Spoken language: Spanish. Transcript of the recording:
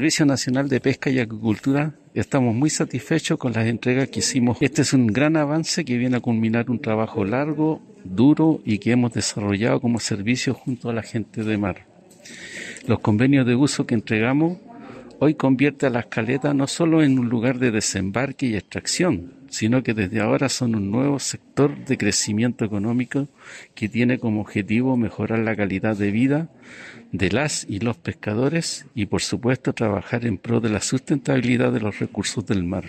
Servicio Nacional de Pesca y Agricultura estamos muy satisfechos con las entregas que hicimos. Este es un gran avance que viene a culminar un trabajo largo, duro y que hemos desarrollado como servicio junto a la gente de mar. Los convenios de uso que entregamos hoy convierte a las caletas no solo en un lugar de desembarque y extracción, sino que desde ahora son un nuevo sector de crecimiento económico que tiene como objetivo mejorar la calidad de vida de las y los pescadores y por supuesto trabajar en pro de la sustentabilidad de los recursos del mar.